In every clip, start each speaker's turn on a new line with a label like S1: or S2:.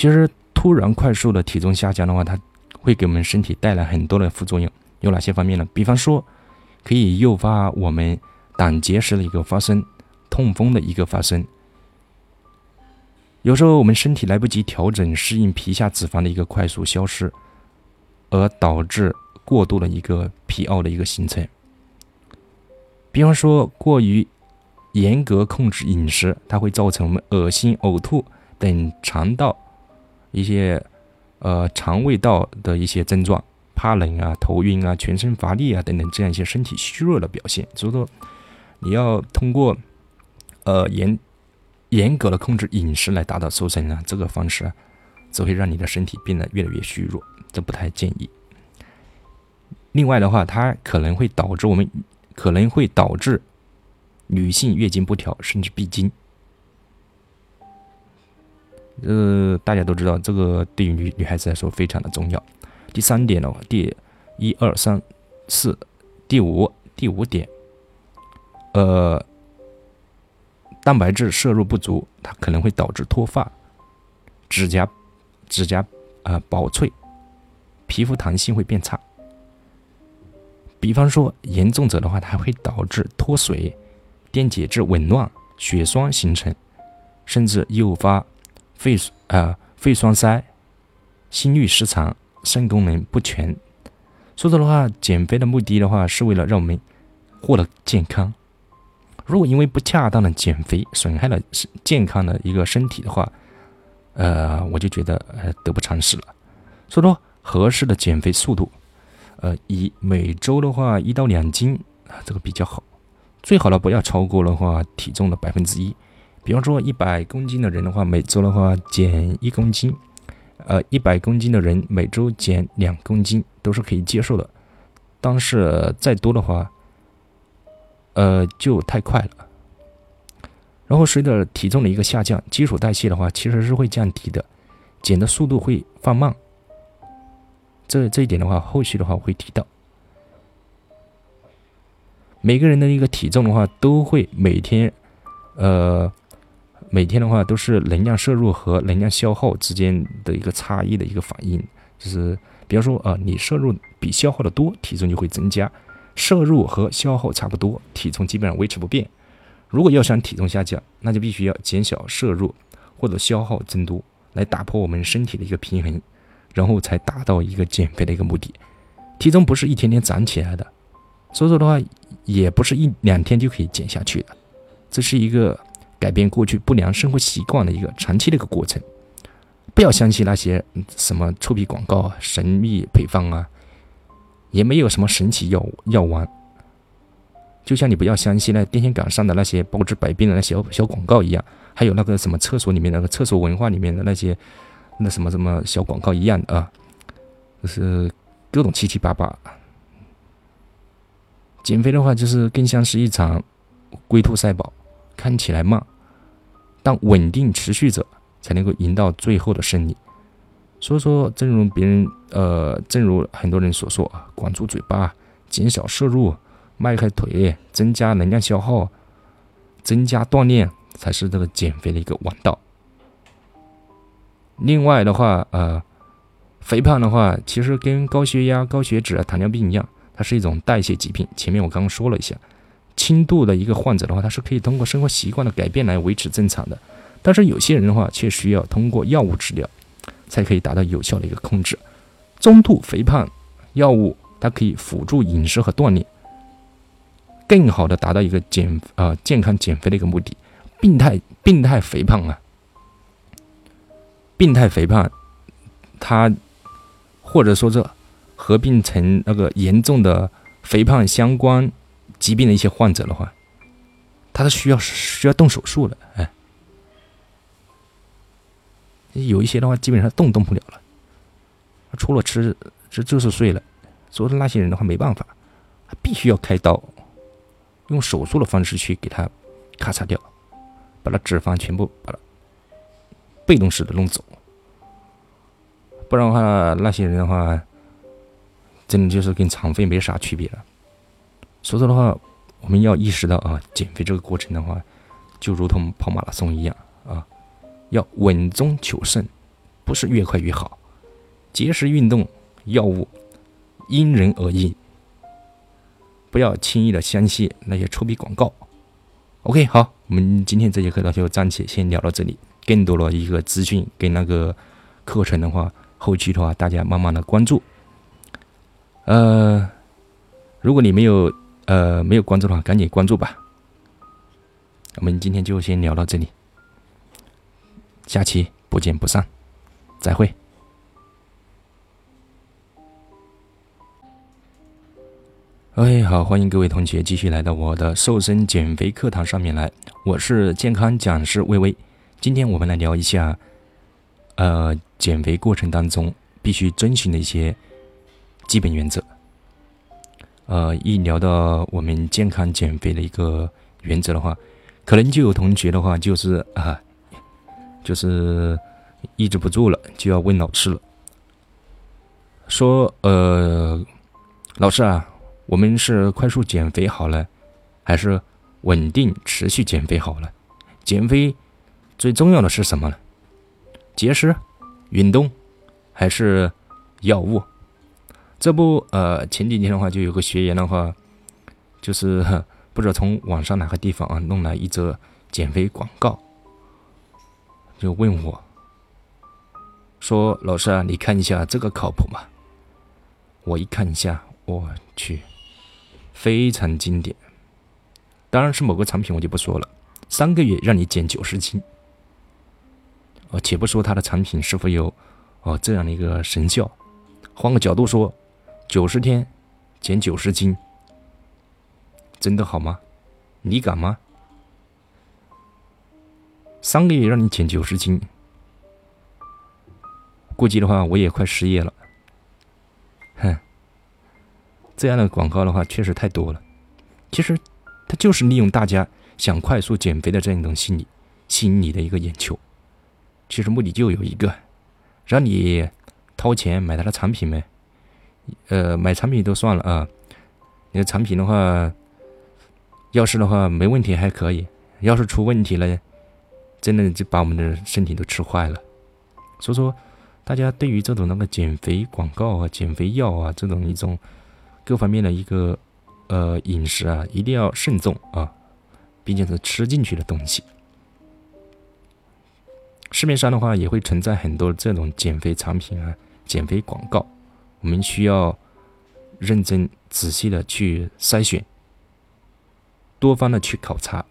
S1: 其实突然快速的体重下降的话，它会给我们身体带来很多的副作用，有哪些方面呢？比方说，可以诱发我们胆结石的一个发生，痛风的一个发生。有时候我们身体来不及调整适应皮下脂肪的一个快速消失，而导致过度的一个疲劳的一个形成。比方说，过于严格控制饮食，它会造成我们恶心、呕吐等肠道一些呃肠胃道的一些症状，怕冷啊、头晕啊、全身乏力啊等等这样一些身体虚弱的表现。所以说，你要通过呃严严格的控制饮食来达到瘦身啊，这个方式只会让你的身体变得越来越虚弱，这不太建议。另外的话，它可能会导致我们。可能会导致女性月经不调，甚至闭经。呃，大家都知道，这个对于女女孩子来说非常的重要。第三点的话，第一二三四，第五第五点，呃，蛋白质摄入不足，它可能会导致脱发、指甲指甲啊薄脆、皮肤弹性会变差。比方说，严重者的话，它会导致脱水、电解质紊乱、血栓形成，甚至诱发肺啊肺栓塞、心律失常、肾功能不全。说的话，减肥的目的的话，是为了让我们获得健康。如果因为不恰当的减肥损害了健康的一个身体的话，呃，我就觉得呃得不偿失了。所以说，合适的减肥速度。呃，以每周的话一到两斤啊，这个比较好。最好的不要超过的话体重的百分之一。比方说一百公斤的人的话，每周的话减一公斤。呃，一百公斤的人每周减两公斤都是可以接受的。但是再多的话，呃，就太快了。然后随着体重的一个下降，基础代谢的话其实是会降低的，减的速度会放慢。这这一点的话，后续的话会提到。每个人的一个体重的话，都会每天，呃，每天的话都是能量摄入和能量消耗之间的一个差异的一个反应。就是比方说啊，你摄入比消耗的多，体重就会增加；摄入和消耗差不多，体重基本上维持不变。如果要想体重下降，那就必须要减少摄入或者消耗增多，来打破我们身体的一个平衡。然后才达到一个减肥的一个目的，体重不是一天天长起来的，所以说的话，也不是一两天就可以减下去的，这是一个改变过去不良生活习惯的一个长期的一个过程。不要相信那些什么臭屁广告啊、神秘配方啊，也没有什么神奇药药丸。就像你不要相信那电线杆上的那些包治百病的那些小广告一样，还有那个什么厕所里面那个厕所文化里面的那些。那什么什么小广告一样啊，就是各种七七八八。减肥的话，就是更像是一场龟兔赛跑，看起来慢，但稳定持续着，才能够赢到最后的胜利。所以说，正如别人呃，正如很多人所说啊，管住嘴巴，减少摄入，迈开腿，增加能量消耗，增加锻炼，才是这个减肥的一个王道。另外的话，呃，肥胖的话，其实跟高血压、高血脂啊、糖尿病一样，它是一种代谢疾病。前面我刚刚说了一下，轻度的一个患者的话，他是可以通过生活习惯的改变来维持正常的。但是有些人的话，却需要通过药物治疗，才可以达到有效的一个控制。中度肥胖药物它可以辅助饮食和锻炼，更好的达到一个减啊健康减肥的一个目的。病态病态肥胖啊。病态肥胖，它或者说这合并成那个严重的肥胖相关疾病的一些患者的话，他是需要需要动手术的。哎，有一些的话，基本上动动不了了，除了吃吃就是睡了。所以那些人的话没办法，必须要开刀，用手术的方式去给他咔嚓掉，把他脂肪全部把它。被动式的弄走，不然的话，那些人的话，真的就是跟残废没啥区别了。所以说的话，我们要意识到啊，减肥这个过程的话，就如同跑马拉松一样啊，要稳中求胜，不是越快越好。节食运动药物因人而异，不要轻易的相信那些臭屁广告。OK，好，我们今天这节课呢就暂且先聊到这里。更多的一个资讯跟那个课程的话，后期的话大家慢慢的关注。呃，如果你没有呃没有关注的话，赶紧关注吧。我们今天就先聊到这里，下期不见不散，再会。OK，好，欢迎各位同学继续来到我的瘦身减肥课堂上面来，我是健康讲师微微。今天我们来聊一下，呃，减肥过程当中必须遵循的一些基本原则。呃，一聊到我们健康减肥的一个原则的话，可能就有同学的话就是啊，就是抑制不住了，就要问老师了，说呃，老师啊，我们是快速减肥好了，还是稳定持续减肥好了？减肥。最重要的是什么呢？节食、运动，还是药物？这不，呃，前几天的话就有个学员的话，就是 不知道从网上哪个地方啊弄来一则减肥广告，就问我，说：“老师啊，你看一下这个靠谱吗？”我一看一下，我去，非常经典。当然是某个产品，我就不说了。三个月让你减九十斤。哦，且不说它的产品是否有哦这样的一个神效，换个角度说，九十天减九十斤，真的好吗？你敢吗？三个月让你减九十斤，估计的话我也快失业了。哼，这样的广告的话确实太多了。其实，它就是利用大家想快速减肥的这样一种心理，吸引你的一个眼球。其实目的就有一个，让你掏钱买他的产品呗。呃，买产品都算了啊，你的产品的话，要是的话没问题还可以，要是出问题了，真的就把我们的身体都吃坏了。所以说，大家对于这种那个减肥广告啊、减肥药啊这种一种各方面的一个呃饮食啊，一定要慎重啊，毕竟是吃进去的东西。市面上的话也会存在很多这种减肥产品啊、减肥广告，我们需要认真仔细的去筛选，多方的去考察，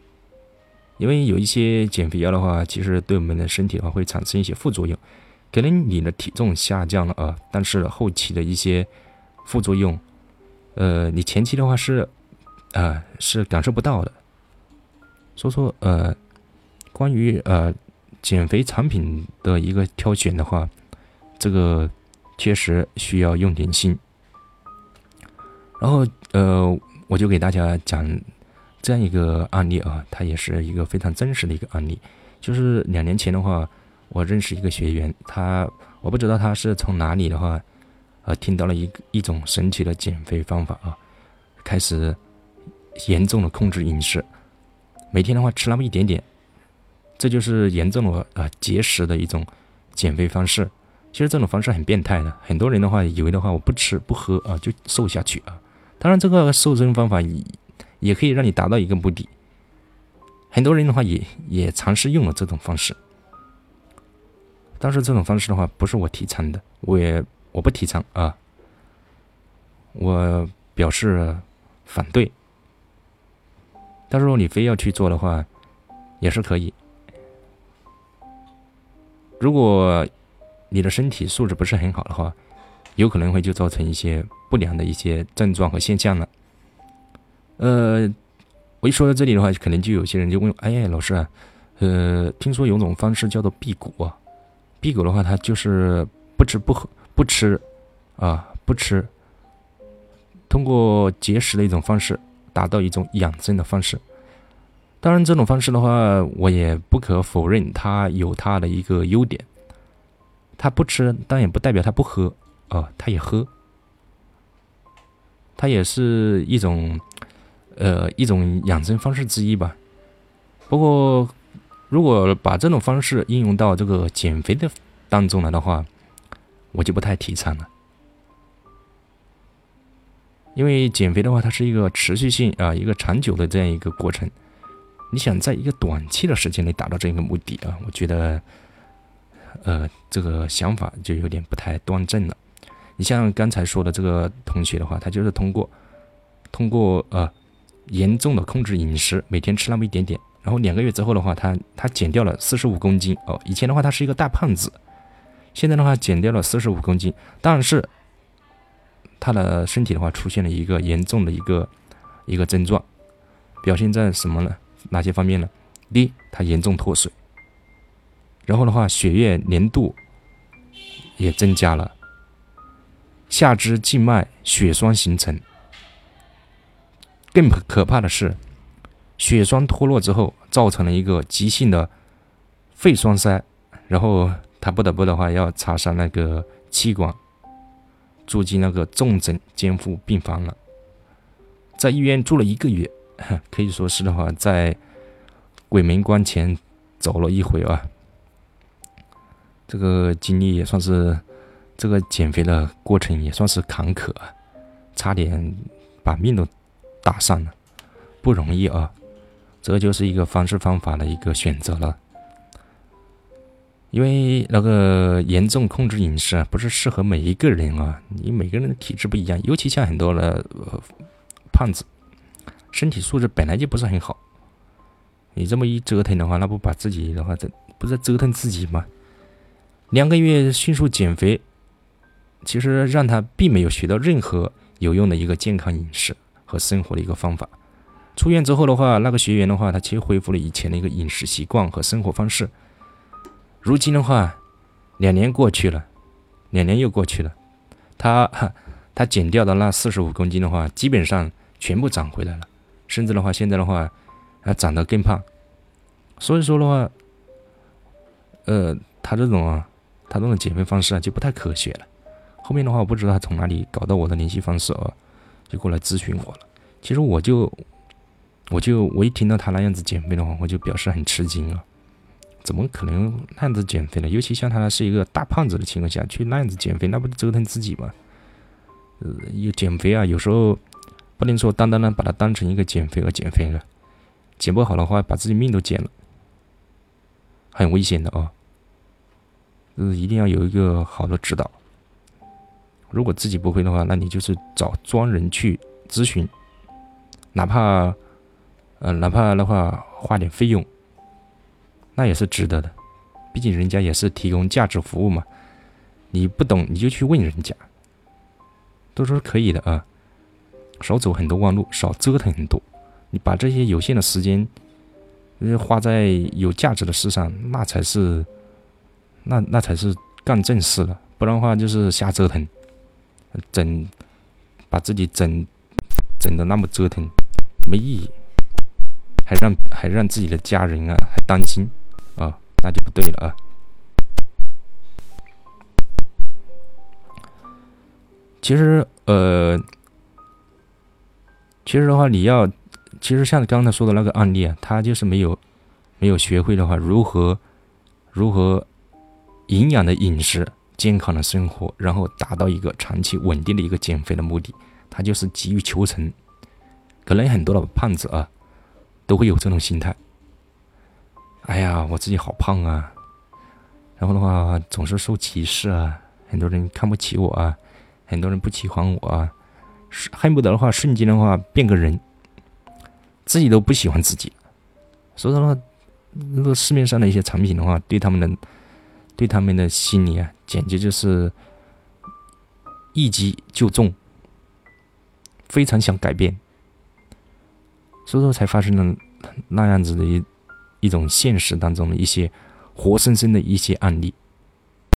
S1: 因为有一些减肥药的话，其实对我们的身体的话会产生一些副作用，可能你的体重下降了啊，但是后期的一些副作用，呃，你前期的话是啊是感受不到的，所以说呃，关于呃。减肥产品的一个挑选的话，这个确实需要用点心。然后，呃，我就给大家讲这样一个案例啊，它也是一个非常真实的一个案例。就是两年前的话，我认识一个学员，他我不知道他是从哪里的话，呃，听到了一一种神奇的减肥方法啊，开始严重的控制饮食，每天的话吃那么一点点。这就是严重的啊节食的一种减肥方式。其实这种方式很变态的，很多人的话以为的话我不吃不喝啊就瘦下去啊。当然这个瘦身方法也也可以让你达到一个目的。很多人的话也也尝试用了这种方式，但是这种方式的话不是我提倡的，我也我不提倡啊，我表示反对。但是如果你非要去做的话，也是可以。如果你的身体素质不是很好的话，有可能会就造成一些不良的一些症状和现象了。呃，我一说到这里的话，可能就有些人就问：哎呀，老师啊，呃，听说有种方式叫做辟谷啊，辟谷的话，它就是不吃不喝不吃啊，不吃，通过节食的一种方式，达到一种养生的方式。当然，这种方式的话，我也不可否认它有它的一个优点。他不吃，但也不代表他不喝啊，他也喝，它也是一种呃一种养生方式之一吧。不过，如果把这种方式应用到这个减肥的当中来的话，我就不太提倡了。因为减肥的话，它是一个持续性啊，一个长久的这样一个过程。你想在一个短期的时间内达到这个目的啊，我觉得，呃，这个想法就有点不太端正了。你像刚才说的这个同学的话，他就是通过通过呃严重的控制饮食，每天吃那么一点点，然后两个月之后的话，他他减掉了四十五公斤哦。以前的话他是一个大胖子，现在的话减掉了四十五公斤，但是他的身体的话出现了一个严重的一个一个症状，表现在什么呢？哪些方面呢？第一，他严重脱水，然后的话，血液粘度也增加了，下肢静脉血栓形成。更可怕的是，血栓脱落之后，造成了一个急性的肺栓塞，然后他不得不的话要插上那个气管，住进那个重症监护病房了，在医院住了一个月。可以说是的话，在鬼门关前走了一回啊。这个经历也算是这个减肥的过程也算是坎坷，差点把命都搭上了，不容易啊。这就是一个方式方法的一个选择了。因为那个严重控制饮食啊，不是适合每一个人啊，你每个人的体质不一样，尤其像很多的胖子。身体素质本来就不是很好，你这么一折腾的话，那不把自己的话，这不是折腾自己吗？两个月迅速减肥，其实让他并没有学到任何有用的一个健康饮食和生活的一个方法。出院之后的话，那个学员的话，他其实恢复了以前的一个饮食习惯和生活方式。如今的话，两年过去了，两年又过去了，他他减掉的那四十五公斤的话，基本上全部长回来了。甚至的话，现在的话，还长得更胖，所以说的话，呃，他这种啊，他这种减肥方式啊，就不太科学了。后面的话，我不知道他从哪里搞到我的联系方式啊，就过来咨询我了。其实我就，我就我一听到他那样子减肥的话，我就表示很吃惊啊，怎么可能那样子减肥呢？尤其像他是一个大胖子的情况下去那样子减肥，那不折腾自己吗？呃，有减肥啊，有时候。不能说单单的把它当成一个减肥而减肥了，减不好的话，把自己命都减了，很危险的啊！就是，一定要有一个好的指导。如果自己不会的话，那你就是找专人去咨询，哪怕，呃，哪怕的话花点费用，那也是值得的。毕竟人家也是提供价值服务嘛。你不懂你就去问人家，都说可以的啊。少走很多弯路，少折腾很多。你把这些有限的时间，花在有价值的事上，那才是，那那才是干正事了。不然的话，就是瞎折腾，整把自己整整的那么折腾，没意义，还让还让自己的家人啊还担心啊，那就不对了啊。其实，呃。其实的话，你要，其实像刚才说的那个案例啊，他就是没有，没有学会的话，如何，如何营养的饮食、健康的生活，然后达到一个长期稳定的一个减肥的目的，他就是急于求成。可能很多的胖子啊，都会有这种心态。哎呀，我自己好胖啊，然后的话总是受歧视啊，很多人看不起我啊，很多人不喜欢我啊。恨不得的话，瞬间的话变个人，自己都不喜欢自己。所以说，那个市面上的一些产品的话，对他们的，对他们的心理啊，简直就是一击就中，非常想改变。所以说，才发生了那样子的一一种现实当中的一些活生生的一些案例。